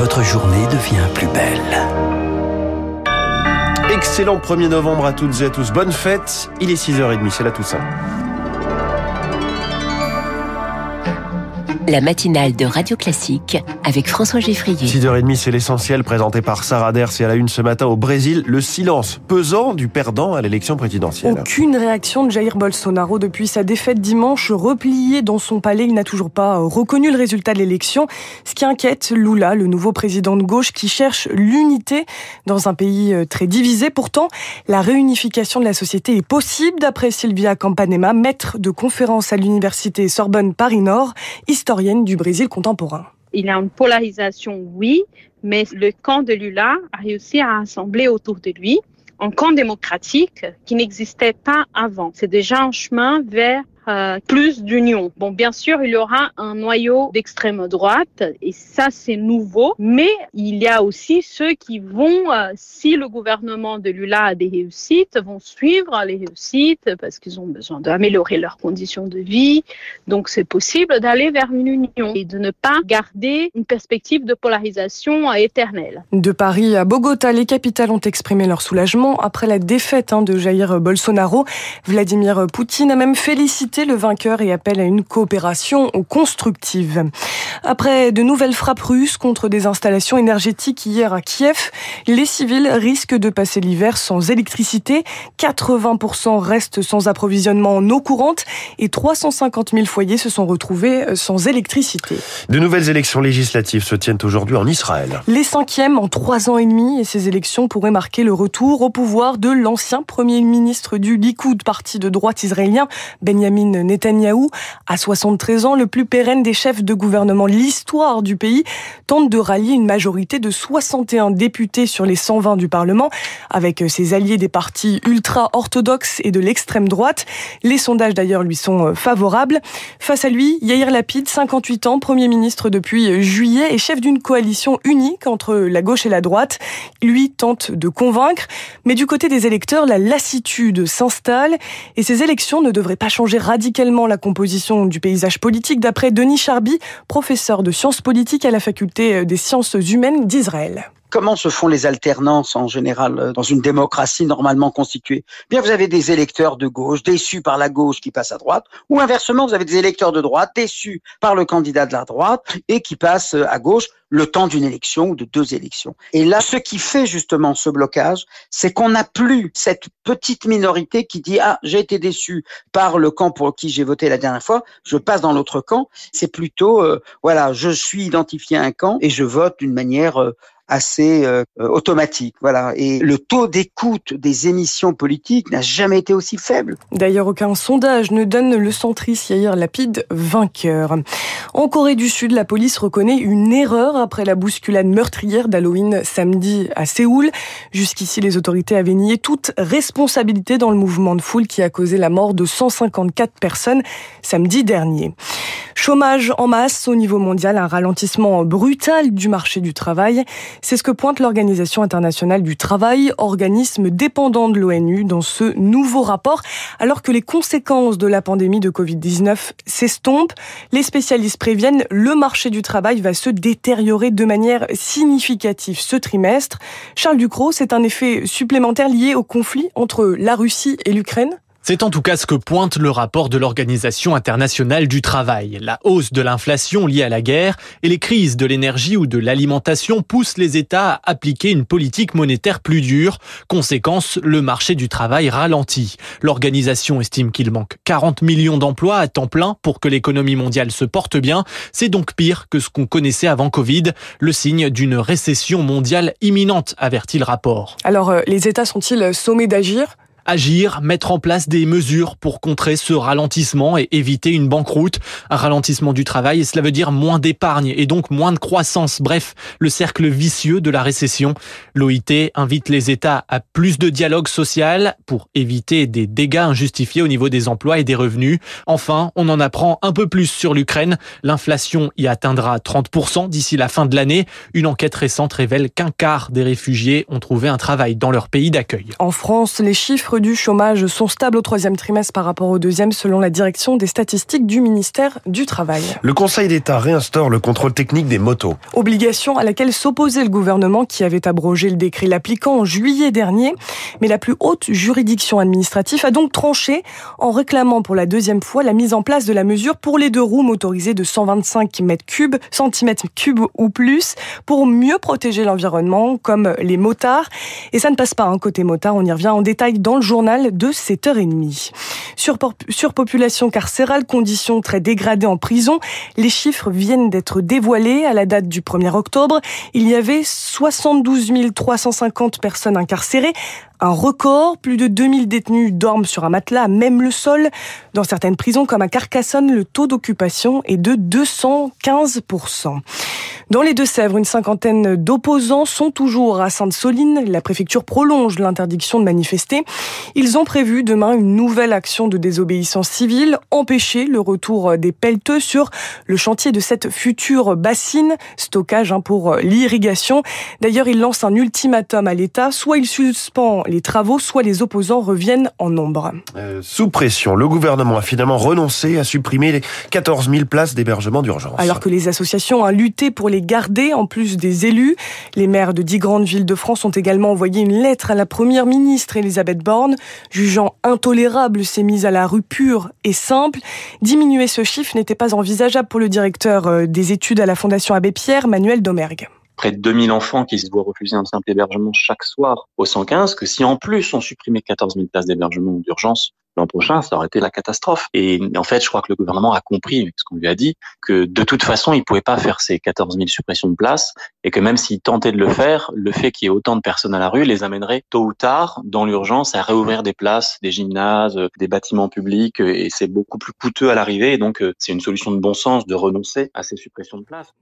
votre journée devient plus belle. Excellent 1er novembre à toutes et à tous. Bonne fête. Il est 6h30, c'est la Toussaint. La matinale de Radio Classique avec François Geffrier. 6h30, c'est l'essentiel présenté par Sarah Ders et à la une ce matin au Brésil. Le silence pesant du perdant à l'élection présidentielle. Aucune réaction de Jair Bolsonaro depuis sa défaite dimanche. Replié dans son palais, il n'a toujours pas reconnu le résultat de l'élection. Ce qui inquiète Lula, le nouveau président de gauche qui cherche l'unité dans un pays euh, très divisé. Pourtant, la réunification de la société est possible d'après Silvia Campanema, maître de conférence à l'université Sorbonne Paris-Nord, historienne du Brésil contemporain. Il y a une polarisation, oui, mais le camp de Lula a réussi à assembler autour de lui un camp démocratique qui n'existait pas avant. C'est déjà un chemin vers euh, plus d'union. Bon, bien sûr, il y aura un noyau d'extrême droite et ça, c'est nouveau. Mais il y a aussi ceux qui vont, euh, si le gouvernement de Lula a des réussites, vont suivre les réussites parce qu'ils ont besoin d'améliorer leurs conditions de vie. Donc, c'est possible d'aller vers une union et de ne pas garder une perspective de polarisation éternelle. De Paris à Bogota, les capitales ont exprimé leur soulagement après la défaite hein, de Jair Bolsonaro. Vladimir Poutine a même félicité le vainqueur et appelle à une coopération constructive. Après de nouvelles frappes russes contre des installations énergétiques hier à Kiev, les civils risquent de passer l'hiver sans électricité. 80% restent sans approvisionnement en eau courante et 350 000 foyers se sont retrouvés sans électricité. De nouvelles élections législatives se tiennent aujourd'hui en Israël. Les cinquièmes en trois ans et demi et ces élections pourraient marquer le retour au pouvoir de l'ancien premier ministre du Likoud, parti de droite israélien, Benjamin Netanyahou, à 73 ans, le plus pérenne des chefs de gouvernement l'histoire du pays, tente de rallier une majorité de 61 députés sur les 120 du Parlement, avec ses alliés des partis ultra-orthodoxes et de l'extrême droite. Les sondages d'ailleurs lui sont favorables. Face à lui, Yair Lapid, 58 ans, Premier ministre depuis juillet et chef d'une coalition unique entre la gauche et la droite. Lui tente de convaincre, mais du côté des électeurs, la lassitude s'installe et ces élections ne devraient pas changer radicalement la composition du paysage politique, d'après Denis Charby, professeur de sciences politiques à la faculté des sciences humaines d'Israël. Comment se font les alternances en général euh, dans une démocratie normalement constituée? Bien, vous avez des électeurs de gauche déçus par la gauche qui passent à droite, ou inversement, vous avez des électeurs de droite déçus par le candidat de la droite et qui passent euh, à gauche le temps d'une élection ou de deux élections. Et là, ce qui fait justement ce blocage, c'est qu'on n'a plus cette petite minorité qui dit ah j'ai été déçu par le camp pour qui j'ai voté la dernière fois, je passe dans l'autre camp. C'est plutôt euh, voilà, je suis identifié à un camp et je vote d'une manière assez euh, automatique. Voilà. Et le taux d'écoute des émissions politiques n'a jamais été aussi faible. D'ailleurs, aucun sondage ne donne le centriste Yair Lapide vainqueur. En Corée du Sud, la police reconnaît une erreur après la bousculade meurtrière d'Halloween samedi à Séoul. Jusqu'ici, les autorités avaient nié toute responsabilité dans le mouvement de foule qui a causé la mort de 154 personnes samedi dernier. Chômage en masse au niveau mondial, un ralentissement brutal du marché du travail. C'est ce que pointe l'Organisation internationale du travail, organisme dépendant de l'ONU, dans ce nouveau rapport. Alors que les conséquences de la pandémie de Covid-19 s'estompent, les spécialistes préviennent le marché du travail va se détériorer de manière significative ce trimestre. Charles Ducrot, c'est un effet supplémentaire lié au conflit entre la Russie et l'Ukraine? C'est en tout cas ce que pointe le rapport de l'Organisation internationale du travail. La hausse de l'inflation liée à la guerre et les crises de l'énergie ou de l'alimentation poussent les États à appliquer une politique monétaire plus dure. Conséquence, le marché du travail ralentit. L'organisation estime qu'il manque 40 millions d'emplois à temps plein pour que l'économie mondiale se porte bien. C'est donc pire que ce qu'on connaissait avant Covid, le signe d'une récession mondiale imminente, avertit le rapport. Alors, euh, les États sont-ils sommés d'agir? Agir, mettre en place des mesures pour contrer ce ralentissement et éviter une banqueroute, un ralentissement du travail, cela veut dire moins d'épargne et donc moins de croissance. Bref, le cercle vicieux de la récession. L'OIT invite les États à plus de dialogue social pour éviter des dégâts injustifiés au niveau des emplois et des revenus. Enfin, on en apprend un peu plus sur l'Ukraine. L'inflation y atteindra 30% d'ici la fin de l'année. Une enquête récente révèle qu'un quart des réfugiés ont trouvé un travail dans leur pays d'accueil. En France, les chiffres chiffres du chômage sont stables au troisième trimestre par rapport au deuxième selon la direction des statistiques du ministère du Travail. Le Conseil d'État réinstaure le contrôle technique des motos. Obligation à laquelle s'opposait le gouvernement qui avait abrogé le décret l'appliquant en juillet dernier. Mais la plus haute juridiction administrative a donc tranché en réclamant pour la deuxième fois la mise en place de la mesure pour les deux roues motorisées de 125 mètres cubes, centimètres cubes ou plus pour mieux protéger l'environnement comme les motards. Et ça ne passe pas, un hein, côté motard, on y revient en détail dans le journal de 7h30. Surpopulation carcérale, conditions très dégradées en prison, les chiffres viennent d'être dévoilés à la date du 1er octobre. Il y avait 72 350 personnes incarcérées, un record. Plus de 2000 détenus dorment sur un matelas, même le sol. Dans certaines prisons, comme à Carcassonne, le taux d'occupation est de 215%. Dans les Deux-Sèvres, une cinquantaine d'opposants sont toujours à Sainte-Soline. La préfecture prolonge l'interdiction de manifester. Ils ont prévu demain une nouvelle action de désobéissance civile, empêcher le retour des pelleteux sur le chantier de cette future bassine, stockage hein, pour l'irrigation. D'ailleurs, ils lancent un ultimatum à l'État. Soit il suspend les travaux, soit les opposants reviennent en nombre. Euh, sous pression, le gouvernement a finalement renoncé à supprimer les 14 000 places d'hébergement d'urgence. Alors que les associations ont lutté pour les garder, en plus des élus, les maires de dix grandes villes de France ont également envoyé une lettre à la première ministre Elisabeth Borne, jugeant intolérable ces mises à la rue pures et simples. Diminuer ce chiffre n'était pas envisageable pour le directeur euh, des études à la Fondation Abbé Pierre, Manuel Domergue près de 2000 enfants qui se voient refuser un simple hébergement chaque soir au 115, que si en plus on supprimait 14 000 places d'hébergement d'urgence l'an prochain, ça aurait été la catastrophe. Et en fait, je crois que le gouvernement a compris, ce qu'on lui a dit, que de toute façon, il pouvait pas faire ces 14 000 suppressions de places et que même s'il tentait de le faire, le fait qu'il y ait autant de personnes à la rue les amènerait tôt ou tard, dans l'urgence, à réouvrir des places, des gymnases, des bâtiments publics et c'est beaucoup plus coûteux à l'arrivée. Et donc, euh, c'est une solution de bon sens de renoncer à ces suppressions de places.